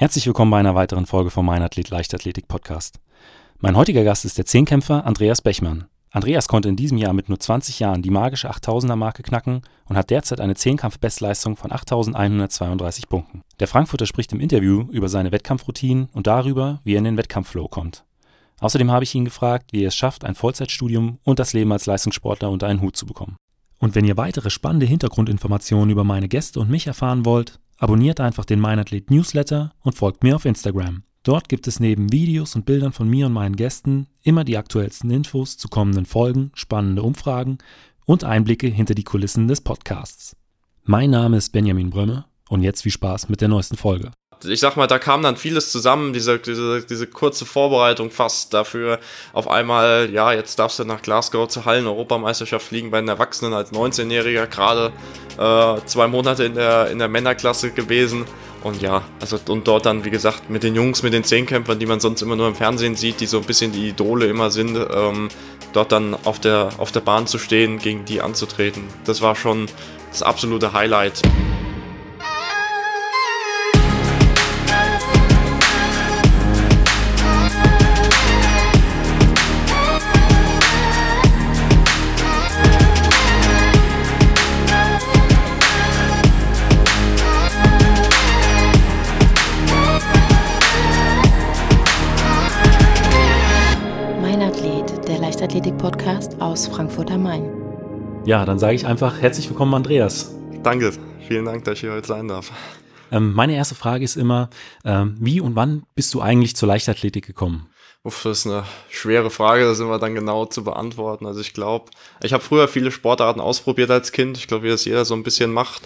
Herzlich willkommen bei einer weiteren Folge vom Mein Athlet Leichtathletik Podcast. Mein heutiger Gast ist der Zehnkämpfer Andreas Bechmann. Andreas konnte in diesem Jahr mit nur 20 Jahren die magische 8000er Marke knacken und hat derzeit eine Zehnkampf-Bestleistung von 8132 Punkten. Der Frankfurter spricht im Interview über seine Wettkampfroutinen und darüber, wie er in den Wettkampfflow kommt. Außerdem habe ich ihn gefragt, wie er es schafft, ein Vollzeitstudium und das Leben als Leistungssportler unter einen Hut zu bekommen. Und wenn ihr weitere spannende Hintergrundinformationen über meine Gäste und mich erfahren wollt, Abonniert einfach den Meinathlet Newsletter und folgt mir auf Instagram. Dort gibt es neben Videos und Bildern von mir und meinen Gästen immer die aktuellsten Infos zu kommenden Folgen, spannende Umfragen und Einblicke hinter die Kulissen des Podcasts. Mein Name ist Benjamin Brömme und jetzt viel Spaß mit der neuesten Folge ich sag mal, da kam dann vieles zusammen, diese, diese, diese kurze Vorbereitung fast dafür. Auf einmal, ja, jetzt darfst du nach Glasgow zur Hallen-Europameisterschaft fliegen bei den Erwachsenen als 19-Jähriger, gerade äh, zwei Monate in der, in der Männerklasse gewesen. Und ja, also und dort dann, wie gesagt, mit den Jungs, mit den Zehnkämpfern, die man sonst immer nur im Fernsehen sieht, die so ein bisschen die Idole immer sind, ähm, dort dann auf der, auf der Bahn zu stehen, gegen die anzutreten. Das war schon das absolute Highlight. Leichtathletik-Podcast aus Frankfurt am Main. Ja, dann sage ich einfach herzlich willkommen, Andreas. Danke, vielen Dank, dass ich hier heute sein darf. Ähm, meine erste Frage ist immer, ähm, wie und wann bist du eigentlich zur Leichtathletik gekommen? Uff, das ist eine schwere Frage, das immer dann genau zu beantworten. Also ich glaube, ich habe früher viele Sportarten ausprobiert als Kind. Ich glaube, wie das jeder so ein bisschen macht.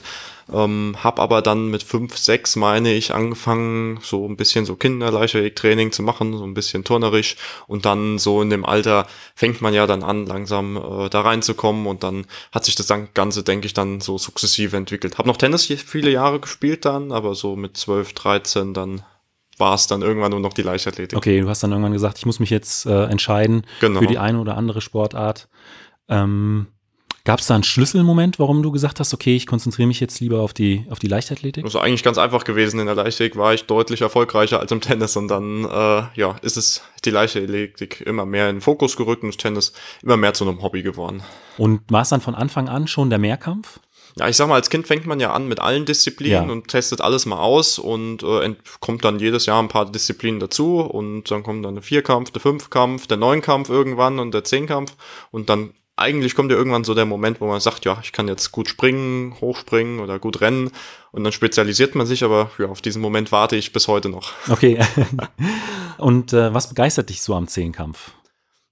Ähm, hab aber dann mit fünf, sechs, meine ich, angefangen, so ein bisschen so Kinderleichtathletik-Training zu machen, so ein bisschen turnerisch. Und dann so in dem Alter fängt man ja dann an, langsam äh, da reinzukommen. Und dann hat sich das Ganze, denke ich, dann so sukzessive entwickelt. Hab noch Tennis viele Jahre gespielt dann, aber so mit zwölf, dreizehn dann war es dann irgendwann nur noch die Leichtathletik. Okay, du hast dann irgendwann gesagt, ich muss mich jetzt äh, entscheiden genau. für die eine oder andere Sportart. Ähm, Gab es da einen Schlüsselmoment, warum du gesagt hast, okay, ich konzentriere mich jetzt lieber auf die, auf die Leichtathletik? Das ist eigentlich ganz einfach gewesen. In der Leichtathletik war ich deutlich erfolgreicher als im Tennis und dann äh, ja, ist es die Leichtathletik immer mehr in den Fokus gerückt und das Tennis immer mehr zu einem Hobby geworden. Und war es dann von Anfang an schon der Mehrkampf? Ja, ich sag mal, als Kind fängt man ja an mit allen Disziplinen ja. und testet alles mal aus und äh, kommt dann jedes Jahr ein paar Disziplinen dazu und dann kommt dann der Vierkampf, der Fünfkampf, der Neunkampf irgendwann und der Zehnkampf und dann eigentlich kommt ja irgendwann so der Moment, wo man sagt, ja, ich kann jetzt gut springen, hochspringen oder gut rennen und dann spezialisiert man sich, aber ja, auf diesen Moment warte ich bis heute noch. Okay. und äh, was begeistert dich so am Zehnkampf?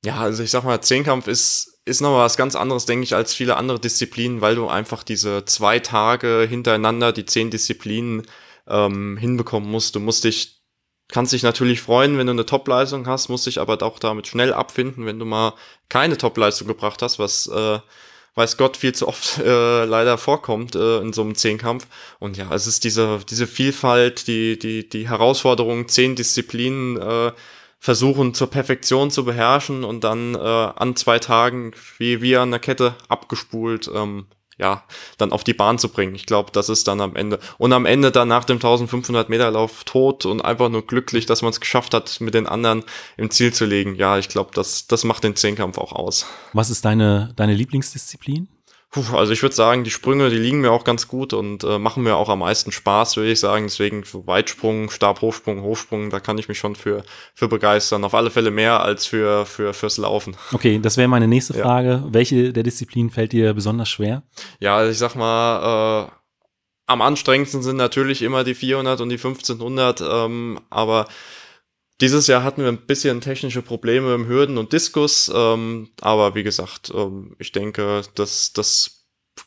Ja, also ich sag mal, Zehnkampf ist ist nochmal was ganz anderes, denke ich, als viele andere Disziplinen, weil du einfach diese zwei Tage hintereinander die zehn Disziplinen ähm, hinbekommen musst. Du musst dich, kannst dich natürlich freuen, wenn du eine Topleistung hast, musst dich aber auch damit schnell abfinden, wenn du mal keine Topleistung gebracht hast, was äh, weiß Gott viel zu oft äh, leider vorkommt äh, in so einem Zehnkampf. Und ja, es ist diese, diese Vielfalt, die, die, die Herausforderung, zehn Disziplinen äh, versuchen zur Perfektion zu beherrschen und dann äh, an zwei Tagen wie, wie an der Kette abgespult, ähm, ja, dann auf die Bahn zu bringen. Ich glaube, das ist dann am Ende. Und am Ende dann nach dem 1500 Meter Lauf tot und einfach nur glücklich, dass man es geschafft hat, mit den anderen im Ziel zu legen. Ja, ich glaube, das, das macht den Zehnkampf auch aus. Was ist deine, deine Lieblingsdisziplin? Puh, also ich würde sagen, die Sprünge, die liegen mir auch ganz gut und äh, machen mir auch am meisten Spaß, würde ich sagen. Deswegen so Weitsprung, Stabhochsprung, Hochsprung, da kann ich mich schon für, für begeistern. Auf alle Fälle mehr als für, für, fürs Laufen. Okay, das wäre meine nächste Frage. Ja. Welche der Disziplinen fällt dir besonders schwer? Ja, also ich sag mal, äh, am anstrengendsten sind natürlich immer die 400 und die 1500, ähm, aber dieses Jahr hatten wir ein bisschen technische Probleme im Hürden und Diskus, ähm, aber wie gesagt, ähm, ich denke, dass das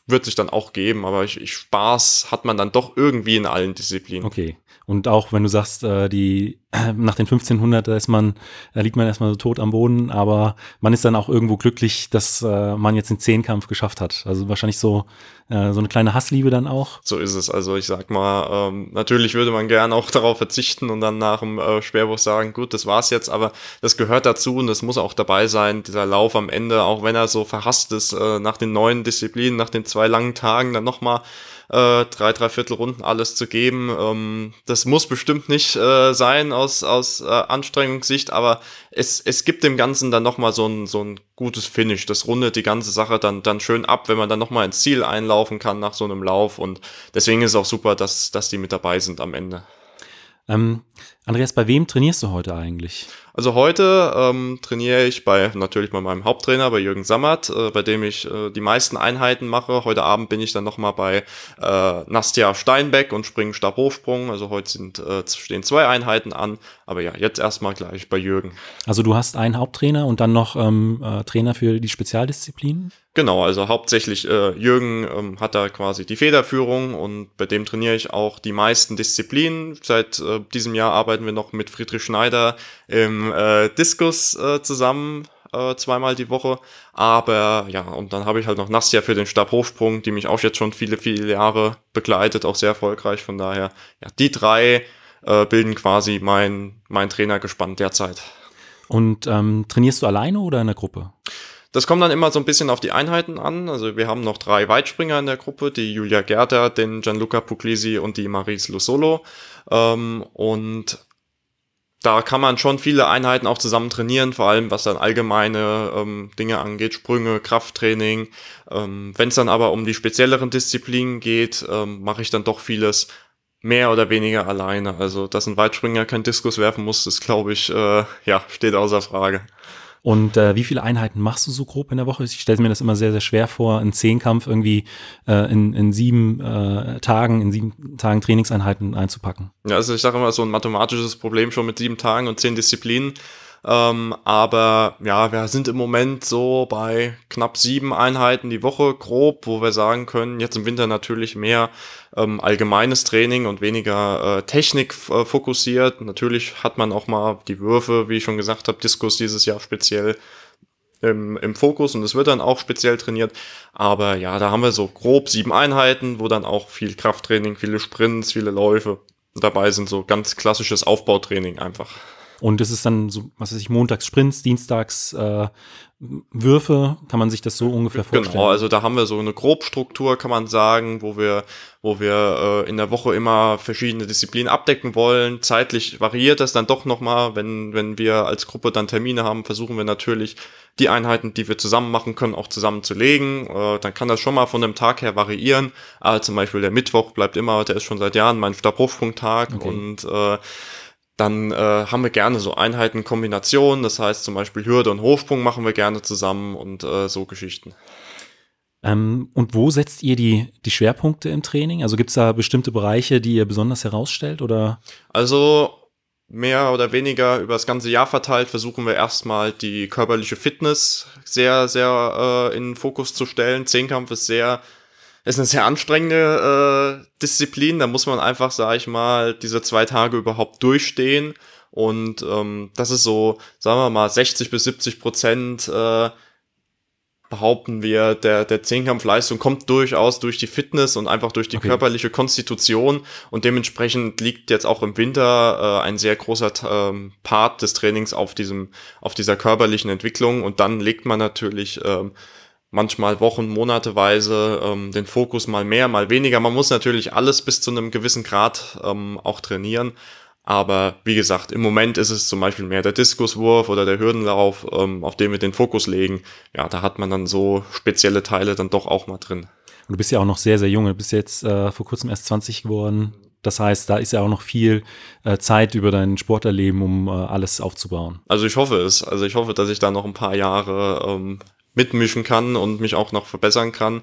wird sich dann auch geben, aber ich, ich, Spaß hat man dann doch irgendwie in allen Disziplinen. Okay. Und auch wenn du sagst, äh, die nach den 1500 da ist man, da liegt man erstmal so tot am Boden, aber man ist dann auch irgendwo glücklich, dass äh, man jetzt den Zehnkampf geschafft hat. Also wahrscheinlich so äh, so eine kleine Hassliebe dann auch. So ist es. Also ich sag mal, ähm, natürlich würde man gern auch darauf verzichten und dann nach dem äh, Sperrbuch sagen, gut, das war's jetzt, aber das gehört dazu und das muss auch dabei sein, dieser Lauf am Ende, auch wenn er so verhasst ist, äh, nach den neuen Disziplinen, nach den zwei langen Tagen dann nochmal äh, drei, drei Viertelrunden alles zu geben. Ähm, das muss bestimmt nicht äh, sein aus, aus äh, Anstrengungssicht, aber es, es gibt dem Ganzen dann nochmal so ein, so ein gutes Finish. Das rundet die ganze Sache dann, dann schön ab, wenn man dann nochmal ins Ziel einlaufen kann nach so einem Lauf. Und deswegen ist es auch super, dass, dass die mit dabei sind am Ende. Ähm, Andreas, bei wem trainierst du heute eigentlich? Also heute ähm, trainiere ich bei natürlich bei meinem Haupttrainer, bei Jürgen Sammert, äh, bei dem ich äh, die meisten Einheiten mache. Heute Abend bin ich dann nochmal bei äh, Nastja Steinbeck und springen Stabhochsprung. Also heute sind, äh, stehen zwei Einheiten an. Aber ja, jetzt erstmal gleich bei Jürgen. Also du hast einen Haupttrainer und dann noch ähm, äh, Trainer für die Spezialdisziplinen? Genau, also hauptsächlich äh, Jürgen ähm, hat da quasi die Federführung und bei dem trainiere ich auch die meisten Disziplinen. Seit äh, diesem Jahr arbeiten wir noch mit Friedrich Schneider im äh, Diskus äh, zusammen, äh, zweimal die Woche. Aber ja, und dann habe ich halt noch Nastja für den Stabhochsprung, die mich auch jetzt schon viele, viele Jahre begleitet, auch sehr erfolgreich. Von daher, ja, die drei äh, bilden quasi mein, mein Trainergespann derzeit. Und ähm, trainierst du alleine oder in der Gruppe? Das kommt dann immer so ein bisschen auf die Einheiten an. Also wir haben noch drei Weitspringer in der Gruppe, die Julia Gerter, den Gianluca Puglisi und die Maris Lusolo. Ähm, und da kann man schon viele Einheiten auch zusammen trainieren, vor allem was dann allgemeine ähm, Dinge angeht, Sprünge, Krafttraining. Ähm, Wenn es dann aber um die spezielleren Disziplinen geht, ähm, mache ich dann doch vieles mehr oder weniger alleine. Also, dass ein Weitspringer kein Diskus werfen muss, ist, glaube ich, äh, ja, steht außer Frage. Und äh, wie viele Einheiten machst du so grob in der Woche? Ich stelle mir das immer sehr, sehr schwer vor, einen Zehnkampf irgendwie äh, in, in sieben äh, Tagen, in sieben Tagen Trainingseinheiten einzupacken. Ja, also ich sage immer so ein mathematisches Problem schon mit sieben Tagen und zehn Disziplinen. Ähm, aber ja, wir sind im Moment so bei knapp sieben Einheiten die Woche grob, wo wir sagen können, jetzt im Winter natürlich mehr ähm, allgemeines Training und weniger äh, Technik äh, fokussiert. Natürlich hat man auch mal die Würfe, wie ich schon gesagt habe, Diskus dieses Jahr speziell im, im Fokus und es wird dann auch speziell trainiert. Aber ja, da haben wir so grob sieben Einheiten, wo dann auch viel Krafttraining, viele Sprints, viele Läufe dabei sind, so ganz klassisches Aufbautraining einfach. Und es ist dann so, was weiß ich, montags Sprints, dienstags äh, Würfe, kann man sich das so ungefähr genau, vorstellen? Genau, also da haben wir so eine Grobstruktur, kann man sagen, wo wir, wo wir äh, in der Woche immer verschiedene Disziplinen abdecken wollen. Zeitlich variiert das dann doch nochmal, wenn, wenn wir als Gruppe dann Termine haben, versuchen wir natürlich die Einheiten, die wir zusammen machen können, auch zusammen zu legen. Äh, dann kann das schon mal von dem Tag her variieren. Aber zum Beispiel der Mittwoch bleibt immer, der ist schon seit Jahren mein Stabhochsprungtag okay. und äh, dann äh, haben wir gerne so Einheiten Kombinationen, das heißt zum Beispiel Hürde und Hochsprung machen wir gerne zusammen und äh, so Geschichten. Ähm, und wo setzt ihr die, die Schwerpunkte im Training? Also gibt es da bestimmte Bereiche, die ihr besonders herausstellt oder? Also mehr oder weniger über das ganze Jahr verteilt versuchen wir erstmal die körperliche Fitness sehr, sehr äh, in den Fokus zu stellen. Zehnkampf ist sehr ist eine sehr anstrengende äh, Disziplin. Da muss man einfach, sag ich mal, diese zwei Tage überhaupt durchstehen. Und ähm, das ist so, sagen wir mal, 60 bis 70 Prozent äh, behaupten wir, der, der Zehnkampfleistung kommt durchaus durch die Fitness und einfach durch die okay. körperliche Konstitution. Und dementsprechend liegt jetzt auch im Winter äh, ein sehr großer ähm, Part des Trainings auf diesem, auf dieser körperlichen Entwicklung. Und dann legt man natürlich ähm, manchmal Wochen, Monateweise ähm, den Fokus mal mehr, mal weniger. Man muss natürlich alles bis zu einem gewissen Grad ähm, auch trainieren. Aber wie gesagt, im Moment ist es zum Beispiel mehr der Diskuswurf oder der Hürdenlauf, ähm, auf den wir den Fokus legen. Ja, da hat man dann so spezielle Teile dann doch auch mal drin. Und du bist ja auch noch sehr, sehr jung. Du bist jetzt äh, vor kurzem erst 20 geworden. Das heißt, da ist ja auch noch viel äh, Zeit über dein Sporterleben, um äh, alles aufzubauen. Also ich hoffe es. Also ich hoffe, dass ich da noch ein paar Jahre ähm, mitmischen kann und mich auch noch verbessern kann.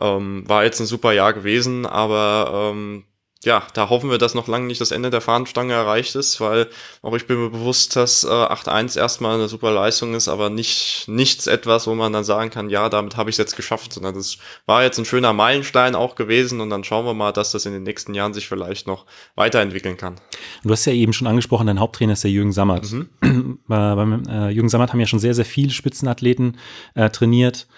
Ähm, war jetzt ein super Jahr gewesen, aber ähm, ja, da hoffen wir, dass noch lange nicht das Ende der Fahnenstange erreicht ist, weil auch ich bin mir bewusst, dass äh, 8-1 erstmal eine super Leistung ist, aber nicht nichts etwas, wo man dann sagen kann, ja, damit habe ich es jetzt geschafft, sondern das war jetzt ein schöner Meilenstein auch gewesen und dann schauen wir mal, dass das in den nächsten Jahren sich vielleicht noch weiterentwickeln kann. Du hast ja eben schon angesprochen, dein Haupttrainer ist der Jürgen Sammert. Mhm. beim äh, Jürgen Sammert haben ja schon sehr, sehr viele Spitzenathleten äh, trainiert.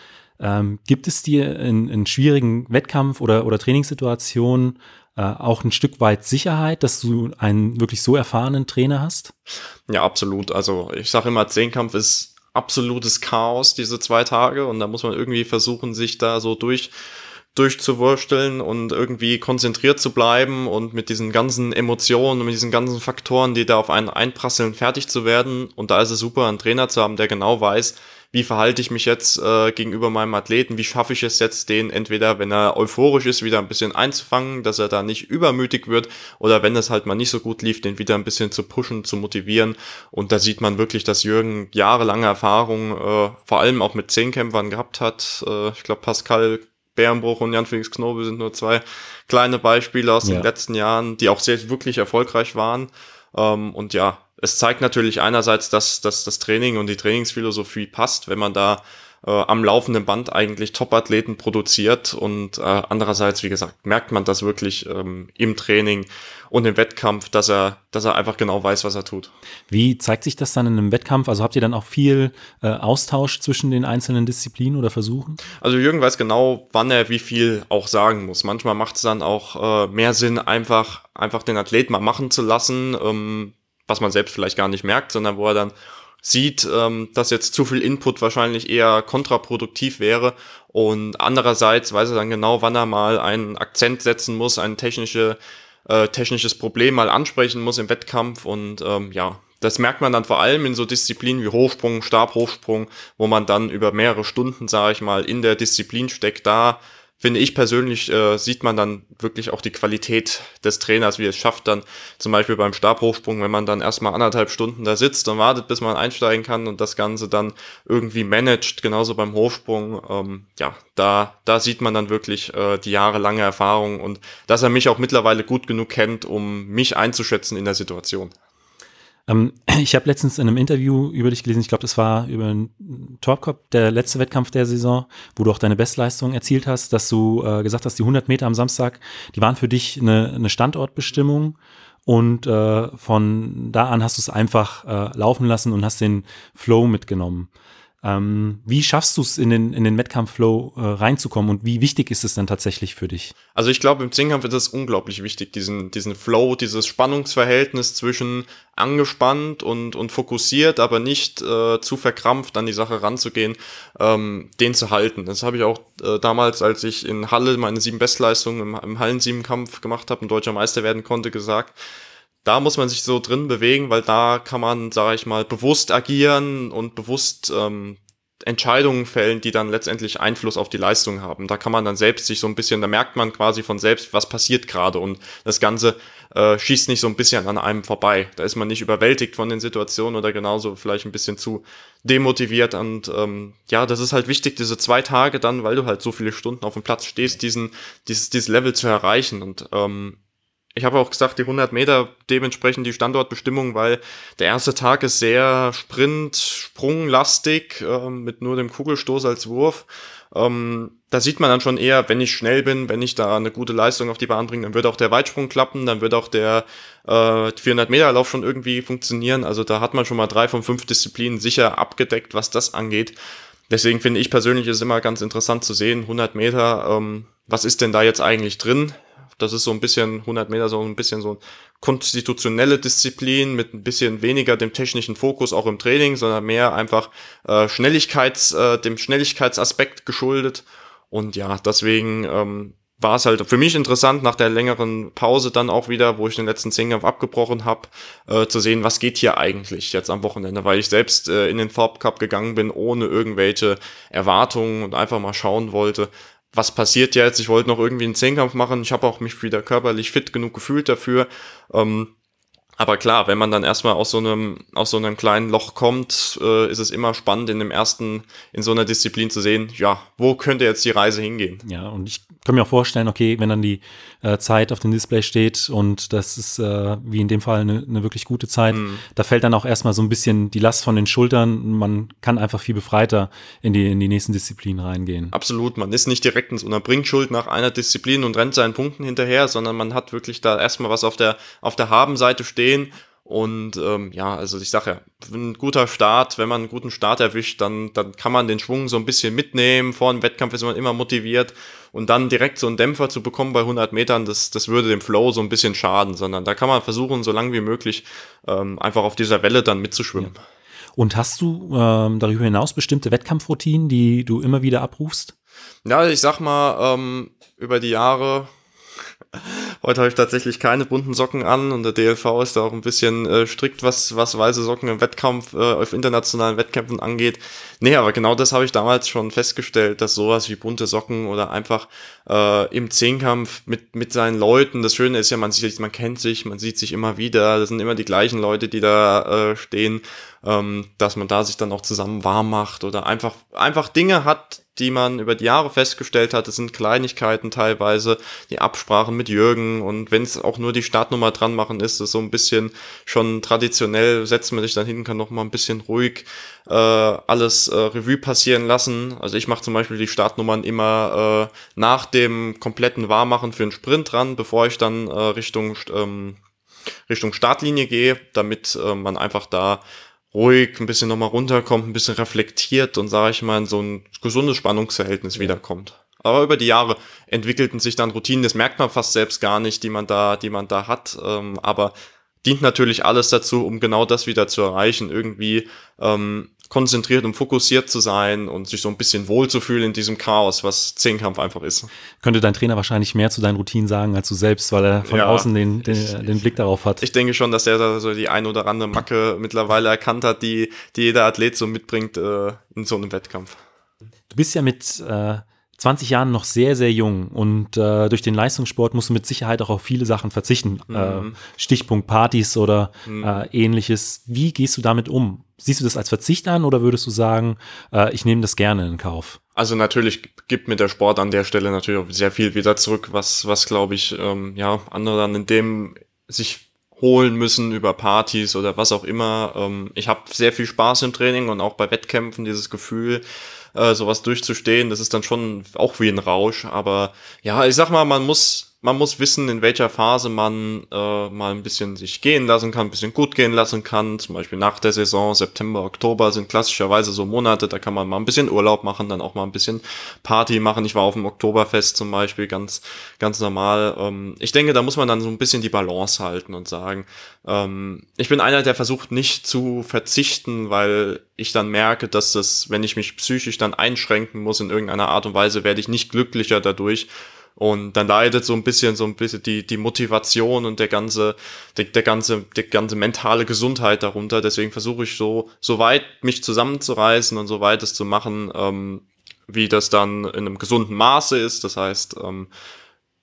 Ähm, gibt es dir in, in schwierigen Wettkampf- oder, oder Trainingssituationen äh, auch ein Stück weit Sicherheit, dass du einen wirklich so erfahrenen Trainer hast? Ja, absolut. Also ich sage immer, Zehnkampf ist absolutes Chaos, diese zwei Tage. Und da muss man irgendwie versuchen, sich da so durch durchzuwursteln und irgendwie konzentriert zu bleiben und mit diesen ganzen Emotionen und mit diesen ganzen Faktoren, die da auf einen einprasseln, fertig zu werden. Und da ist es super, einen Trainer zu haben, der genau weiß, wie verhalte ich mich jetzt äh, gegenüber meinem Athleten, wie schaffe ich es jetzt, den entweder, wenn er euphorisch ist, wieder ein bisschen einzufangen, dass er da nicht übermütig wird oder wenn es halt mal nicht so gut lief, den wieder ein bisschen zu pushen, zu motivieren. Und da sieht man wirklich, dass Jürgen jahrelange Erfahrung, äh, vor allem auch mit Zehnkämpfern gehabt hat. Äh, ich glaube, Pascal Bärenbruch und Jan-Felix Knobel sind nur zwei kleine Beispiele aus ja. den letzten Jahren, die auch sehr wirklich erfolgreich waren. Ähm, und ja, es zeigt natürlich einerseits, dass, dass das Training und die Trainingsphilosophie passt, wenn man da äh, am laufenden Band eigentlich Top-Athleten produziert und äh, andererseits, wie gesagt, merkt man das wirklich ähm, im Training und im Wettkampf, dass er, dass er einfach genau weiß, was er tut. Wie zeigt sich das dann in einem Wettkampf? Also habt ihr dann auch viel äh, Austausch zwischen den einzelnen Disziplinen oder Versuchen? Also Jürgen weiß genau, wann er wie viel auch sagen muss. Manchmal macht es dann auch äh, mehr Sinn, einfach, einfach den Athleten mal machen zu lassen. Ähm, was man selbst vielleicht gar nicht merkt, sondern wo er dann sieht, ähm, dass jetzt zu viel Input wahrscheinlich eher kontraproduktiv wäre. Und andererseits weiß er dann genau, wann er mal einen Akzent setzen muss, ein technische, äh, technisches Problem mal ansprechen muss im Wettkampf. Und ähm, ja, das merkt man dann vor allem in so Disziplinen wie Hochsprung, Stabhochsprung, wo man dann über mehrere Stunden, sage ich mal, in der Disziplin steckt. Da finde ich persönlich, äh, sieht man dann wirklich auch die Qualität des Trainers, wie es schafft dann zum Beispiel beim Stabhochsprung, wenn man dann erstmal anderthalb Stunden da sitzt und wartet, bis man einsteigen kann und das Ganze dann irgendwie managt, genauso beim Hochsprung. Ähm, ja, da, da sieht man dann wirklich äh, die jahrelange Erfahrung und dass er mich auch mittlerweile gut genug kennt, um mich einzuschätzen in der Situation. Ähm, ich habe letztens in einem Interview über dich gelesen, ich glaube, das war über einen Torkop, der letzte Wettkampf der Saison, wo du auch deine Bestleistung erzielt hast, dass du äh, gesagt hast, die 100 Meter am Samstag, die waren für dich eine, eine Standortbestimmung und äh, von da an hast du es einfach äh, laufen lassen und hast den Flow mitgenommen. Ähm, wie schaffst du es in den, in den Wettkampfflow äh, reinzukommen und wie wichtig ist es dann tatsächlich für dich? Also ich glaube, im Zehnkampf ist es unglaublich wichtig, diesen, diesen Flow, dieses Spannungsverhältnis zwischen angespannt und, und fokussiert, aber nicht äh, zu verkrampft an die Sache ranzugehen, ähm, den zu halten. Das habe ich auch äh, damals, als ich in Halle meine sieben Bestleistungen im, im Hallen-Siebenkampf gemacht habe und deutscher Meister werden konnte, gesagt da muss man sich so drin bewegen, weil da kann man, sage ich mal, bewusst agieren und bewusst ähm, Entscheidungen fällen, die dann letztendlich Einfluss auf die Leistung haben. Da kann man dann selbst sich so ein bisschen, da merkt man quasi von selbst, was passiert gerade und das Ganze äh, schießt nicht so ein bisschen an einem vorbei. Da ist man nicht überwältigt von den Situationen oder genauso vielleicht ein bisschen zu demotiviert und ähm, ja, das ist halt wichtig, diese zwei Tage dann, weil du halt so viele Stunden auf dem Platz stehst, diesen, dieses, dieses Level zu erreichen und ähm, ich habe auch gesagt, die 100 Meter dementsprechend die Standortbestimmung, weil der erste Tag ist sehr Sprint, Sprunglastig, äh, mit nur dem Kugelstoß als Wurf. Ähm, da sieht man dann schon eher, wenn ich schnell bin, wenn ich da eine gute Leistung auf die Bahn bringe, dann wird auch der Weitsprung klappen, dann wird auch der äh, 400 Meter Lauf schon irgendwie funktionieren. Also da hat man schon mal drei von fünf Disziplinen sicher abgedeckt, was das angeht. Deswegen finde ich persönlich ist immer ganz interessant zu sehen, 100 Meter, ähm, was ist denn da jetzt eigentlich drin? Das ist so ein bisschen 100 Meter, so ein bisschen so konstitutionelle Disziplin mit ein bisschen weniger dem technischen Fokus auch im Training, sondern mehr einfach äh, Schnelligkeits, äh, dem Schnelligkeitsaspekt geschuldet. Und ja, deswegen ähm, war es halt für mich interessant, nach der längeren Pause dann auch wieder, wo ich den letzten Zehnkampf abgebrochen habe, äh, zu sehen, was geht hier eigentlich jetzt am Wochenende, weil ich selbst äh, in den Farb Cup gegangen bin, ohne irgendwelche Erwartungen und einfach mal schauen wollte, was passiert jetzt? Ich wollte noch irgendwie einen Zehnkampf machen. Ich habe auch mich wieder körperlich fit genug gefühlt dafür. Ähm, aber klar, wenn man dann erstmal aus so einem, aus so einem kleinen Loch kommt, äh, ist es immer spannend, in dem ersten, in so einer Disziplin zu sehen, ja, wo könnte jetzt die Reise hingehen? Ja, und ich kann mir auch vorstellen, okay, wenn dann die äh, Zeit auf dem Display steht und das ist äh, wie in dem Fall eine, eine wirklich gute Zeit, mhm. da fällt dann auch erstmal so ein bisschen die Last von den Schultern. Man kann einfach viel befreiter in die, in die nächsten Disziplinen reingehen. Absolut, man ist nicht direkt in so einer Bringschuld nach einer Disziplin und rennt seinen Punkten hinterher, sondern man hat wirklich da erstmal was auf der, auf der Habenseite stehen und ähm, ja, also ich sage ja, ein guter Start, wenn man einen guten Start erwischt, dann, dann kann man den Schwung so ein bisschen mitnehmen. Vor dem Wettkampf ist man immer motiviert. Und dann direkt so einen Dämpfer zu bekommen bei 100 Metern, das, das würde dem Flow so ein bisschen schaden. Sondern da kann man versuchen, so lange wie möglich ähm, einfach auf dieser Welle dann mitzuschwimmen. Ja. Und hast du ähm, darüber hinaus bestimmte Wettkampfroutinen, die du immer wieder abrufst? Ja, ich sag mal, ähm, über die Jahre Heute habe ich tatsächlich keine bunten Socken an und der DLV ist da auch ein bisschen äh, strikt, was, was weiße Socken im Wettkampf, äh, auf internationalen Wettkämpfen angeht. Nee, aber genau das habe ich damals schon festgestellt, dass sowas wie bunte Socken oder einfach äh, im Zehnkampf mit, mit seinen Leuten, das Schöne ist ja, man sieht, man kennt sich, man sieht sich immer wieder, das sind immer die gleichen Leute, die da äh, stehen, ähm, dass man da sich dann auch zusammen warm macht oder einfach, einfach Dinge hat, die man über die Jahre festgestellt hat. Es sind Kleinigkeiten teilweise, die Absprachen mit Jürgen und wenn es auch nur die Startnummer dran machen ist, ist so ein bisschen schon traditionell, setzt man sich dann hin, kann noch mal ein bisschen ruhig äh, alles äh, Revue passieren lassen. Also ich mache zum Beispiel die Startnummern immer äh, nach dem kompletten Warmachen für einen Sprint dran, bevor ich dann äh, Richtung ähm, Richtung Startlinie gehe, damit äh, man einfach da ruhig, ein bisschen nochmal runterkommt, ein bisschen reflektiert und sage ich mal in so ein gesundes Spannungsverhältnis wiederkommt. Aber über die Jahre entwickelten sich dann Routinen, das merkt man fast selbst gar nicht, die man da, die man da hat. Ähm, aber dient natürlich alles dazu, um genau das wieder zu erreichen, irgendwie ähm, konzentriert und fokussiert zu sein und sich so ein bisschen wohlzufühlen in diesem Chaos, was Zehnkampf einfach ist. Könnte dein Trainer wahrscheinlich mehr zu deinen Routinen sagen als du selbst, weil er von ja, außen den, den, ich, den Blick darauf hat. Ich denke schon, dass er da so die ein oder andere Macke mittlerweile erkannt hat, die, die jeder Athlet so mitbringt äh, in so einem Wettkampf. Du bist ja mit äh, 20 Jahren noch sehr, sehr jung und äh, durch den Leistungssport musst du mit Sicherheit auch auf viele Sachen verzichten. Mhm. Äh, Stichpunkt Partys oder mhm. äh, ähnliches. Wie gehst du damit um? Siehst du das als Verzicht an oder würdest du sagen, äh, ich nehme das gerne in Kauf? Also natürlich gibt mir der Sport an der Stelle natürlich auch sehr viel wieder zurück, was, was glaube ich, ähm, ja, andere dann in dem sich holen müssen über Partys oder was auch immer. Ähm, ich habe sehr viel Spaß im Training und auch bei Wettkämpfen dieses Gefühl, äh, sowas durchzustehen, das ist dann schon auch wie ein Rausch. Aber ja, ich sag mal, man muss man muss wissen, in welcher Phase man äh, mal ein bisschen sich gehen lassen kann, ein bisschen gut gehen lassen kann. Zum Beispiel nach der Saison, September, Oktober sind klassischerweise so Monate, da kann man mal ein bisschen Urlaub machen, dann auch mal ein bisschen Party machen. Ich war auf dem Oktoberfest zum Beispiel ganz, ganz normal. Ähm, ich denke, da muss man dann so ein bisschen die Balance halten und sagen, ähm, ich bin einer, der versucht nicht zu verzichten, weil ich dann merke, dass das, wenn ich mich psychisch dann einschränken muss in irgendeiner Art und Weise, werde ich nicht glücklicher dadurch und dann leidet so ein bisschen, so ein bisschen die, die Motivation und der ganze, der, der ganze, der ganze mentale Gesundheit darunter. Deswegen versuche ich so, so weit mich zusammenzureißen und so weit es zu machen, ähm, wie das dann in einem gesunden Maße ist. Das heißt, ähm,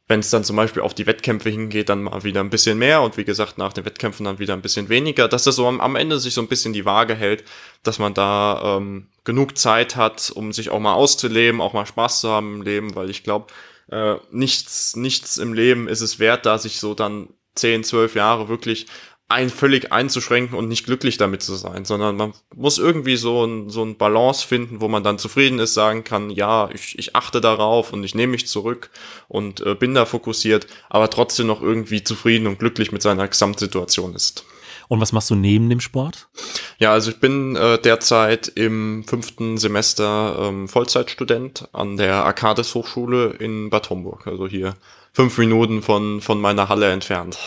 wenn es dann zum Beispiel auf die Wettkämpfe hingeht, dann mal wieder ein bisschen mehr und wie gesagt, nach den Wettkämpfen dann wieder ein bisschen weniger, dass das so am, am Ende sich so ein bisschen die Waage hält, dass man da ähm, genug Zeit hat, um sich auch mal auszuleben, auch mal Spaß zu haben im Leben, weil ich glaube, äh, nichts, nichts im Leben ist es wert, da sich so dann 10, 12 Jahre wirklich ein völlig einzuschränken und nicht glücklich damit zu sein, sondern man muss irgendwie so ein, so ein Balance finden, wo man dann zufrieden ist, sagen kann, ja, ich, ich achte darauf und ich nehme mich zurück und äh, bin da fokussiert, aber trotzdem noch irgendwie zufrieden und glücklich mit seiner Gesamtsituation ist. Und was machst du neben dem Sport? Ja, also ich bin äh, derzeit im fünften Semester ähm, Vollzeitstudent an der Arcades Hochschule in Bad Homburg, also hier fünf Minuten von, von meiner Halle entfernt.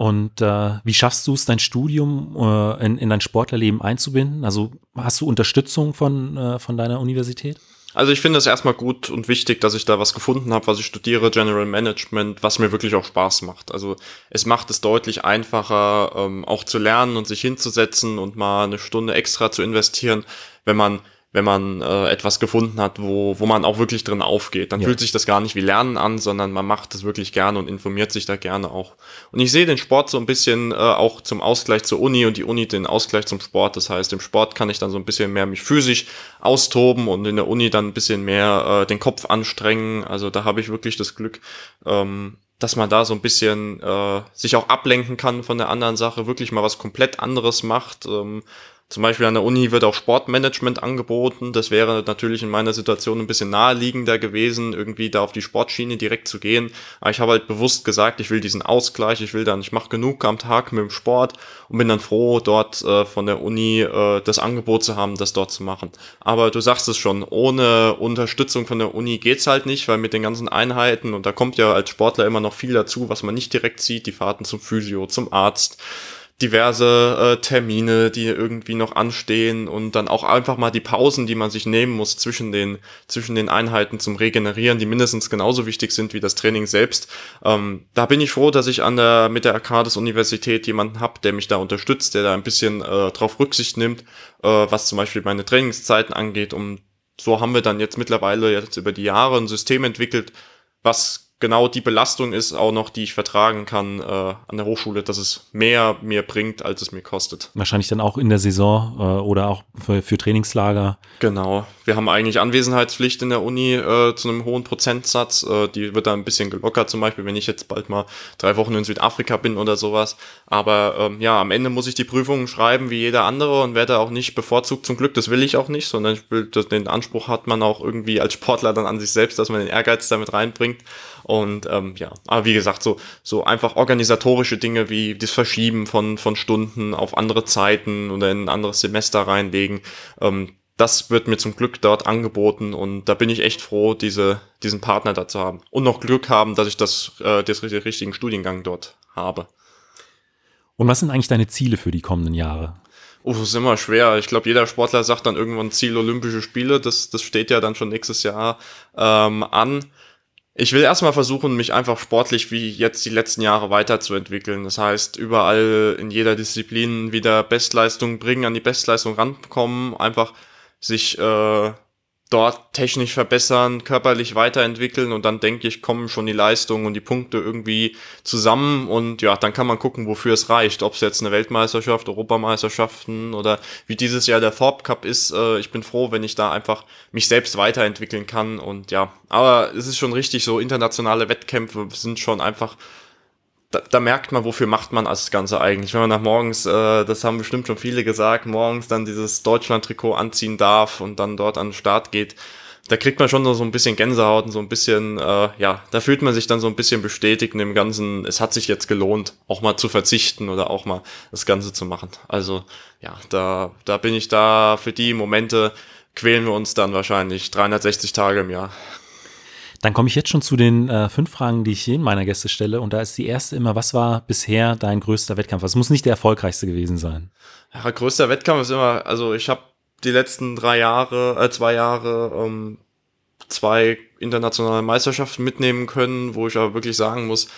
Und äh, wie schaffst du es, dein Studium äh, in, in dein Sportlerleben einzubinden? Also hast du Unterstützung von, äh, von deiner Universität? Also ich finde es erstmal gut und wichtig, dass ich da was gefunden habe, was ich studiere, General Management, was mir wirklich auch Spaß macht. Also es macht es deutlich einfacher, ähm, auch zu lernen und sich hinzusetzen und mal eine Stunde extra zu investieren, wenn man wenn man äh, etwas gefunden hat, wo, wo man auch wirklich drin aufgeht. Dann ja. fühlt sich das gar nicht wie Lernen an, sondern man macht es wirklich gerne und informiert sich da gerne auch. Und ich sehe den Sport so ein bisschen äh, auch zum Ausgleich zur Uni und die Uni den Ausgleich zum Sport. Das heißt, im Sport kann ich dann so ein bisschen mehr mich physisch austoben und in der Uni dann ein bisschen mehr äh, den Kopf anstrengen. Also da habe ich wirklich das Glück, ähm, dass man da so ein bisschen äh, sich auch ablenken kann von der anderen Sache, wirklich mal was komplett anderes macht. Ähm, zum Beispiel an der Uni wird auch Sportmanagement angeboten. Das wäre natürlich in meiner Situation ein bisschen naheliegender gewesen, irgendwie da auf die Sportschiene direkt zu gehen. Aber ich habe halt bewusst gesagt, ich will diesen Ausgleich, ich will dann, ich mache genug am Tag mit dem Sport und bin dann froh, dort äh, von der Uni äh, das Angebot zu haben, das dort zu machen. Aber du sagst es schon, ohne Unterstützung von der Uni geht's halt nicht, weil mit den ganzen Einheiten, und da kommt ja als Sportler immer noch viel dazu, was man nicht direkt sieht, die Fahrten zum Physio, zum Arzt, diverse äh, Termine, die irgendwie noch anstehen und dann auch einfach mal die Pausen, die man sich nehmen muss zwischen den zwischen den Einheiten zum Regenerieren, die mindestens genauso wichtig sind wie das Training selbst. Ähm, da bin ich froh, dass ich an der mit der Arcades Universität jemanden habe, der mich da unterstützt, der da ein bisschen äh, drauf Rücksicht nimmt, äh, was zum Beispiel meine Trainingszeiten angeht. Und so haben wir dann jetzt mittlerweile jetzt über die Jahre ein System entwickelt, was genau die Belastung ist auch noch, die ich vertragen kann äh, an der Hochschule, dass es mehr mir bringt, als es mir kostet. Wahrscheinlich dann auch in der Saison äh, oder auch für, für, Trainingslager. Genau. Wir haben eigentlich Anwesenheitspflicht in der Uni äh, zu einem hohen Prozentsatz. Äh, die wird da ein bisschen gelockert, zum Beispiel, wenn ich jetzt bald mal drei Wochen in Südafrika bin oder sowas. Aber ähm, ja, am Ende muss ich die Prüfungen schreiben wie jeder andere und werde auch nicht bevorzugt. Zum Glück, das will ich auch nicht, sondern ich will, den Anspruch hat man auch irgendwie als Sportler dann an sich selbst, dass man den Ehrgeiz damit reinbringt. Und ähm, ja, aber wie gesagt, so, so einfach organisatorische Dinge wie das Verschieben von, von Stunden auf andere Zeiten oder in ein anderes Semester reinlegen, ähm, das wird mir zum Glück dort angeboten und da bin ich echt froh, diese, diesen Partner da zu haben. Und noch Glück haben, dass ich das, äh, das, den richtigen Studiengang dort habe. Und was sind eigentlich deine Ziele für die kommenden Jahre? Oh, das ist immer schwer. Ich glaube, jeder Sportler sagt dann irgendwann Ziel Olympische Spiele. Das, das steht ja dann schon nächstes Jahr ähm, an. Ich will erstmal versuchen, mich einfach sportlich wie jetzt die letzten Jahre weiterzuentwickeln. Das heißt, überall in jeder Disziplin wieder Bestleistung bringen, an die Bestleistung rankommen, einfach sich äh, dort technisch verbessern, körperlich weiterentwickeln und dann denke ich, kommen schon die Leistungen und die Punkte irgendwie zusammen und ja, dann kann man gucken, wofür es reicht. Ob es jetzt eine Weltmeisterschaft, Europameisterschaften oder wie dieses Jahr der Thorpe Cup ist. Äh, ich bin froh, wenn ich da einfach mich selbst weiterentwickeln kann und ja, aber es ist schon richtig, so internationale Wettkämpfe sind schon einfach da, da merkt man, wofür macht man das Ganze eigentlich. Wenn man nach morgens, äh, das haben bestimmt schon viele gesagt, morgens dann dieses Deutschland-Trikot anziehen darf und dann dort an den Start geht, da kriegt man schon so ein bisschen Gänsehaut und so ein bisschen, äh, ja, da fühlt man sich dann so ein bisschen bestätigt in dem Ganzen, es hat sich jetzt gelohnt, auch mal zu verzichten oder auch mal das Ganze zu machen. Also ja, da, da bin ich da für die Momente, quälen wir uns dann wahrscheinlich 360 Tage im Jahr. Dann komme ich jetzt schon zu den äh, fünf Fragen, die ich jedem meiner Gäste stelle. Und da ist die erste immer, was war bisher dein größter Wettkampf? Es muss nicht der erfolgreichste gewesen sein. Ja, größter Wettkampf ist immer, also ich habe die letzten drei Jahre, äh, zwei Jahre ähm, zwei internationale Meisterschaften mitnehmen können, wo ich aber wirklich sagen muss,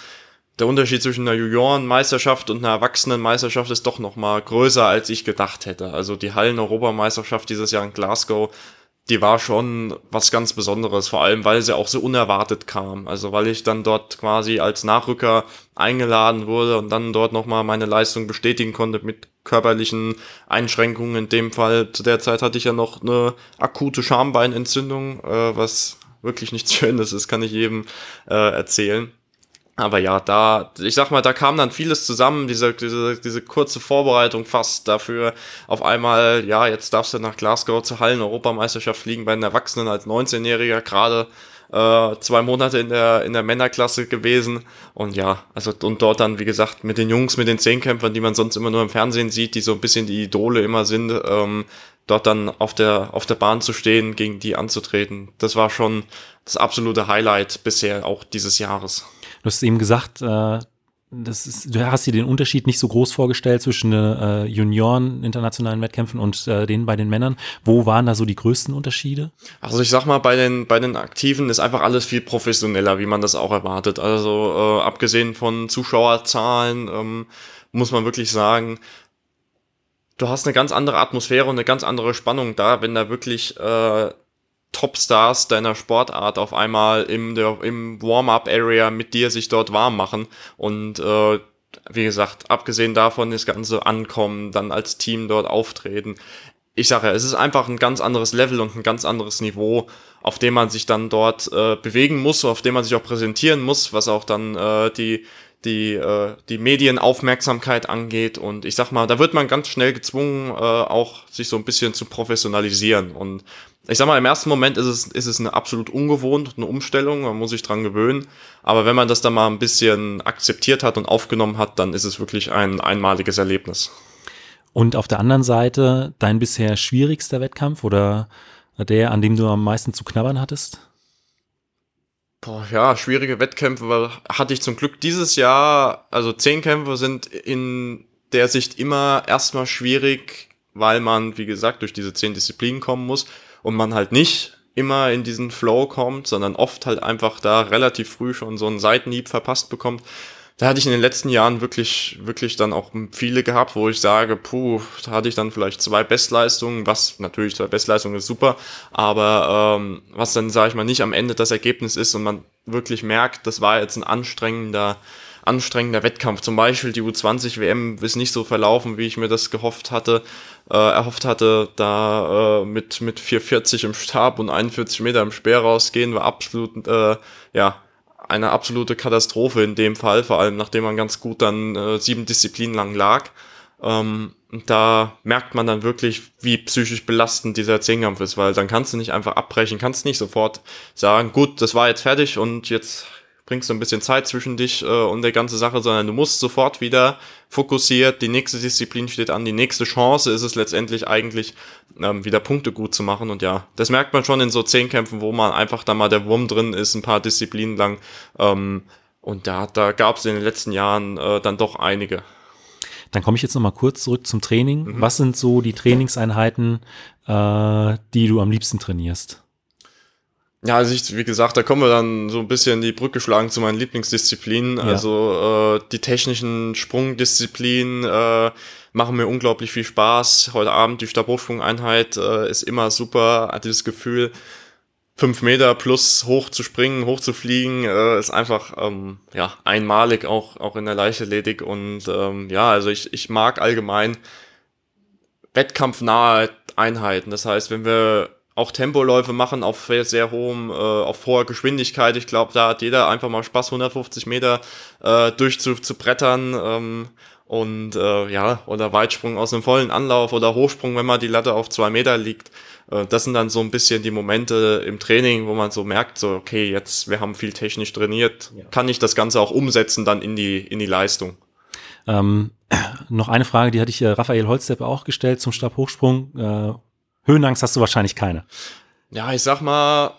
der Unterschied zwischen einer Juniorenmeisterschaft und einer Erwachsenenmeisterschaft ist doch noch mal größer, als ich gedacht hätte. Also die Hallen-Europameisterschaft dieses Jahr in Glasgow die war schon was ganz Besonderes, vor allem weil sie auch so unerwartet kam. Also weil ich dann dort quasi als Nachrücker eingeladen wurde und dann dort nochmal meine Leistung bestätigen konnte mit körperlichen Einschränkungen. In dem Fall, zu der Zeit hatte ich ja noch eine akute Schambeinentzündung, äh, was wirklich nichts Schönes ist, kann ich jedem äh, erzählen. Aber ja, da, ich sag mal, da kam dann vieles zusammen, diese, diese, diese kurze Vorbereitung fast dafür. Auf einmal, ja, jetzt darfst du nach Glasgow zur Hallen-Europameisterschaft fliegen bei den Erwachsenen als 19-Jähriger, gerade äh, zwei Monate in der, in der Männerklasse gewesen. Und ja, also und dort dann, wie gesagt, mit den Jungs, mit den Zehnkämpfern, die man sonst immer nur im Fernsehen sieht, die so ein bisschen die Idole immer sind, ähm, dort dann auf der, auf der Bahn zu stehen, gegen die anzutreten. Das war schon das absolute Highlight bisher auch dieses Jahres. Du hast eben gesagt, äh, das ist, du hast dir den Unterschied nicht so groß vorgestellt zwischen äh, Junioren internationalen Wettkämpfen und äh, denen bei den Männern. Wo waren da so die größten Unterschiede? Also ich sag mal, bei den, bei den Aktiven ist einfach alles viel professioneller, wie man das auch erwartet. Also äh, abgesehen von Zuschauerzahlen ähm, muss man wirklich sagen, du hast eine ganz andere Atmosphäre und eine ganz andere Spannung da, wenn da wirklich äh, Topstars deiner Sportart auf einmal im, im Warm-up-Area mit dir sich dort warm machen und äh, wie gesagt, abgesehen davon das ganze Ankommen, dann als Team dort auftreten. Ich sage ja, es ist einfach ein ganz anderes Level und ein ganz anderes Niveau, auf dem man sich dann dort äh, bewegen muss, auf dem man sich auch präsentieren muss, was auch dann äh, die die, äh, die Medienaufmerksamkeit angeht. Und ich sag mal, da wird man ganz schnell gezwungen, äh, auch sich so ein bisschen zu professionalisieren. Und ich sag mal, im ersten Moment ist es, ist es eine absolut ungewohnt, eine Umstellung, man muss sich dran gewöhnen. Aber wenn man das dann mal ein bisschen akzeptiert hat und aufgenommen hat, dann ist es wirklich ein einmaliges Erlebnis. Und auf der anderen Seite dein bisher schwierigster Wettkampf oder der, an dem du am meisten zu knabbern hattest? Boah, ja, schwierige Wettkämpfe hatte ich zum Glück dieses Jahr. Also zehn Kämpfe sind in der Sicht immer erstmal schwierig, weil man, wie gesagt, durch diese zehn Disziplinen kommen muss und man halt nicht immer in diesen Flow kommt, sondern oft halt einfach da relativ früh schon so einen Seitenhieb verpasst bekommt. Da hatte ich in den letzten Jahren wirklich, wirklich dann auch viele gehabt, wo ich sage, puh, da hatte ich dann vielleicht zwei Bestleistungen, was natürlich zwei Bestleistungen ist super, aber ähm, was dann, sage ich mal, nicht am Ende das Ergebnis ist und man wirklich merkt, das war jetzt ein anstrengender, anstrengender Wettkampf. Zum Beispiel die U20 WM ist nicht so verlaufen, wie ich mir das gehofft hatte, äh, erhofft hatte. Da äh, mit, mit 440 im Stab und 41 Meter im Speer rausgehen, war absolut, äh, ja, eine absolute Katastrophe in dem Fall, vor allem nachdem man ganz gut dann äh, sieben Disziplinen lang lag. Ähm, da merkt man dann wirklich, wie psychisch belastend dieser Zehnkampf ist, weil dann kannst du nicht einfach abbrechen, kannst nicht sofort sagen, gut, das war jetzt fertig und jetzt bringst du ein bisschen Zeit zwischen dich äh, und der ganze Sache, sondern du musst sofort wieder fokussiert, die nächste Disziplin steht an, die nächste Chance ist es letztendlich eigentlich, ähm, wieder Punkte gut zu machen. Und ja, das merkt man schon in so Zehnkämpfen, wo man einfach da mal der Wurm drin ist, ein paar Disziplinen lang. Ähm, und da, da gab es in den letzten Jahren äh, dann doch einige. Dann komme ich jetzt noch mal kurz zurück zum Training. Mhm. Was sind so die Trainingseinheiten, äh, die du am liebsten trainierst? Ja, also ich, wie gesagt, da kommen wir dann so ein bisschen die Brücke schlagen zu meinen Lieblingsdisziplinen. Ja. Also äh, die technischen Sprungdisziplinen äh, machen mir unglaublich viel Spaß. Heute Abend die Stabhochsprung-Einheit äh, ist immer super. Hat dieses Gefühl, fünf Meter plus hoch zu springen, hoch zu fliegen, äh, ist einfach ähm, ja einmalig auch auch in der Leichtathletik und ähm, ja, also ich ich mag allgemein wettkampfnahe Einheiten. Das heißt, wenn wir auch Tempoläufe machen auf sehr hohem, äh, auf hoher Geschwindigkeit. Ich glaube, da hat jeder einfach mal Spaß, 150 Meter äh, durchzubrettern. Ähm, und äh, ja, oder Weitsprung aus einem vollen Anlauf oder Hochsprung, wenn man die Latte auf zwei Meter liegt. Äh, das sind dann so ein bisschen die Momente im Training, wo man so merkt, so, okay, jetzt, wir haben viel technisch trainiert, ja. kann ich das Ganze auch umsetzen dann in die, in die Leistung. Ähm, noch eine Frage, die hatte ich äh, Raphael Holzdeppe auch gestellt zum Stabhochsprung. Äh, Höhenangst hast du wahrscheinlich keine. Ja, ich sag mal,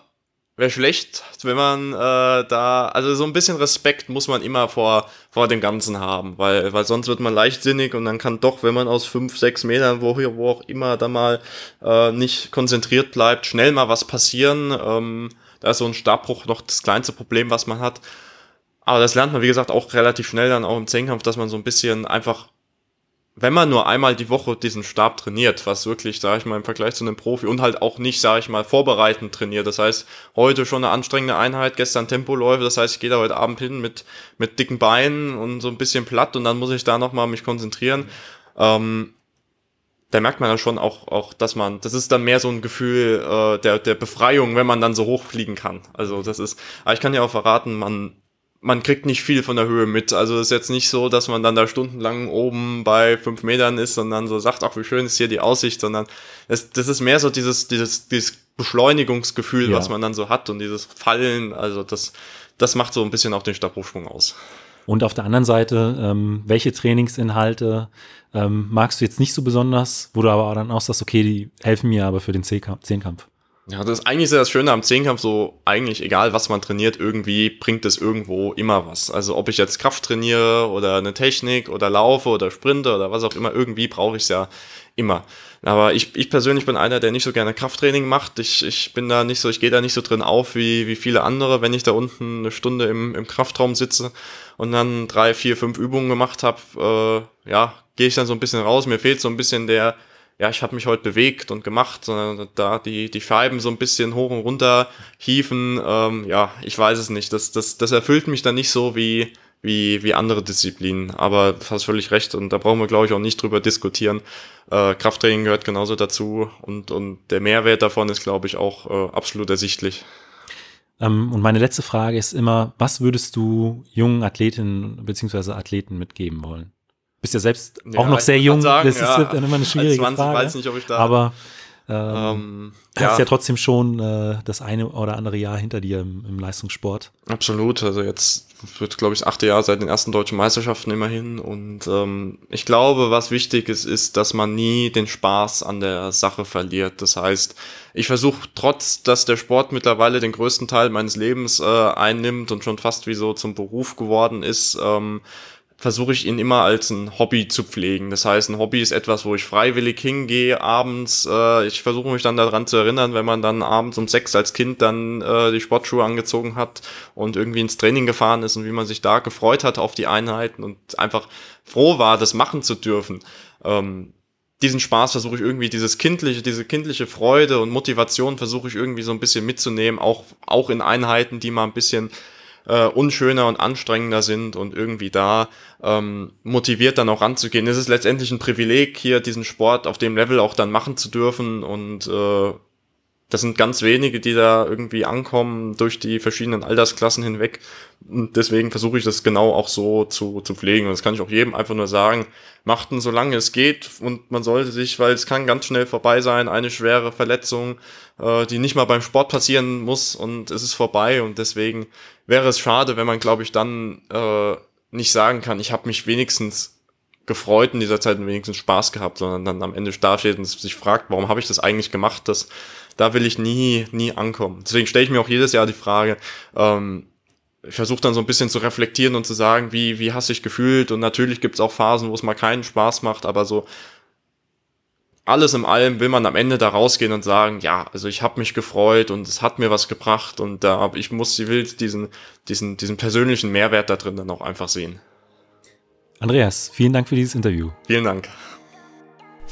wäre schlecht, wenn man äh, da, also so ein bisschen Respekt muss man immer vor, vor dem Ganzen haben, weil, weil sonst wird man leichtsinnig und dann kann doch, wenn man aus fünf, sechs Metern, wo, wo auch immer da mal äh, nicht konzentriert bleibt, schnell mal was passieren. Ähm, da ist so ein Stabbruch noch das kleinste Problem, was man hat. Aber das lernt man, wie gesagt, auch relativ schnell dann auch im Zehnkampf, dass man so ein bisschen einfach wenn man nur einmal die Woche diesen Stab trainiert, was wirklich, sage ich mal, im Vergleich zu einem Profi und halt auch nicht, sage ich mal, vorbereitend trainiert. Das heißt, heute schon eine anstrengende Einheit, gestern Tempoläufe, das heißt, ich gehe da heute Abend hin mit, mit dicken Beinen und so ein bisschen platt und dann muss ich da nochmal mich konzentrieren. Ähm, da merkt man dann schon auch, auch, dass man, das ist dann mehr so ein Gefühl äh, der, der Befreiung, wenn man dann so hochfliegen kann. Also das ist, aber ich kann ja auch verraten, man man kriegt nicht viel von der Höhe mit. Also ist jetzt nicht so, dass man dann da stundenlang oben bei fünf Metern ist und dann so sagt, ach, wie schön ist hier die Aussicht, sondern das, das ist mehr so dieses, dieses, dieses Beschleunigungsgefühl, ja. was man dann so hat und dieses Fallen. Also das, das macht so ein bisschen auch den Stabhochsprung aus. Und auf der anderen Seite, ähm, welche Trainingsinhalte ähm, magst du jetzt nicht so besonders, wo du aber dann auch sagst, okay, die helfen mir aber für den Zehnkampf? Ja, das ist eigentlich sehr das Schöne am Zehnkampf, so eigentlich egal, was man trainiert, irgendwie bringt es irgendwo immer was. Also ob ich jetzt Kraft trainiere oder eine Technik oder laufe oder sprinte oder was auch immer, irgendwie brauche ich es ja immer. Aber ich, ich persönlich bin einer, der nicht so gerne Krafttraining macht. Ich, ich bin da nicht so, ich gehe da nicht so drin auf wie, wie viele andere, wenn ich da unten eine Stunde im, im Kraftraum sitze und dann drei, vier, fünf Übungen gemacht habe, äh, ja, gehe ich dann so ein bisschen raus. Mir fehlt so ein bisschen der, ja, ich habe mich heute bewegt und gemacht, sondern da die, die Scheiben so ein bisschen hoch und runter hieven, ähm, ja, ich weiß es nicht. Das, das, das erfüllt mich dann nicht so wie, wie, wie andere Disziplinen. Aber du hast völlig recht und da brauchen wir, glaube ich, auch nicht drüber diskutieren. Äh, Krafttraining gehört genauso dazu und, und der Mehrwert davon ist, glaube ich, auch äh, absolut ersichtlich. Ähm, und meine letzte Frage ist immer, was würdest du jungen Athletinnen bzw. Athleten mitgeben wollen? Bist ja selbst ja, auch noch sehr jung. Sagen, das ja, ist dann immer eine schwierige 20, Frage. weiß nicht, ob ich da. Aber ähm, ähm, ja. hast ja trotzdem schon äh, das eine oder andere Jahr hinter dir im, im Leistungssport. Absolut. Also jetzt wird, glaube ich, das achte Jahr seit den ersten deutschen Meisterschaften immerhin. Und ähm, ich glaube, was wichtig ist, ist, dass man nie den Spaß an der Sache verliert. Das heißt, ich versuche trotz, dass der Sport mittlerweile den größten Teil meines Lebens äh, einnimmt und schon fast wie so zum Beruf geworden ist, ähm, versuche ich ihn immer als ein Hobby zu pflegen. Das heißt, ein Hobby ist etwas, wo ich freiwillig hingehe abends. Äh, ich versuche mich dann daran zu erinnern, wenn man dann abends um sechs als Kind dann äh, die Sportschuhe angezogen hat und irgendwie ins Training gefahren ist und wie man sich da gefreut hat auf die Einheiten und einfach froh war, das machen zu dürfen. Ähm, diesen Spaß versuche ich irgendwie, dieses kindliche, diese kindliche Freude und Motivation versuche ich irgendwie so ein bisschen mitzunehmen, auch, auch in Einheiten, die mal ein bisschen äh, unschöner und anstrengender sind und irgendwie da ähm, motiviert dann auch ranzugehen. Es ist letztendlich ein Privileg, hier diesen Sport auf dem Level auch dann machen zu dürfen und äh, das sind ganz wenige, die da irgendwie ankommen durch die verschiedenen Altersklassen hinweg. Und deswegen versuche ich das genau auch so zu, zu pflegen. Und das kann ich auch jedem einfach nur sagen. Macht ihn, solange es geht. Und man sollte sich, weil es kann ganz schnell vorbei sein, eine schwere Verletzung, äh, die nicht mal beim Sport passieren muss und es ist vorbei. Und deswegen wäre es schade, wenn man, glaube ich, dann äh, nicht sagen kann, ich habe mich wenigstens gefreut in dieser Zeit und wenigstens Spaß gehabt, sondern dann am Ende dasteht und sich fragt, warum habe ich das eigentlich gemacht? Das, da will ich nie, nie ankommen. Deswegen stelle ich mir auch jedes Jahr die Frage, ähm, ich versuche dann so ein bisschen zu reflektieren und zu sagen, wie, wie hast du dich gefühlt? Und natürlich gibt es auch Phasen, wo es mal keinen Spaß macht, aber so alles im allem will man am Ende da rausgehen und sagen, ja, also ich habe mich gefreut und es hat mir was gebracht und da äh, ich muss, ich will diesen, diesen, diesen persönlichen Mehrwert da drin dann auch einfach sehen. Andreas, vielen Dank für dieses Interview. Vielen Dank.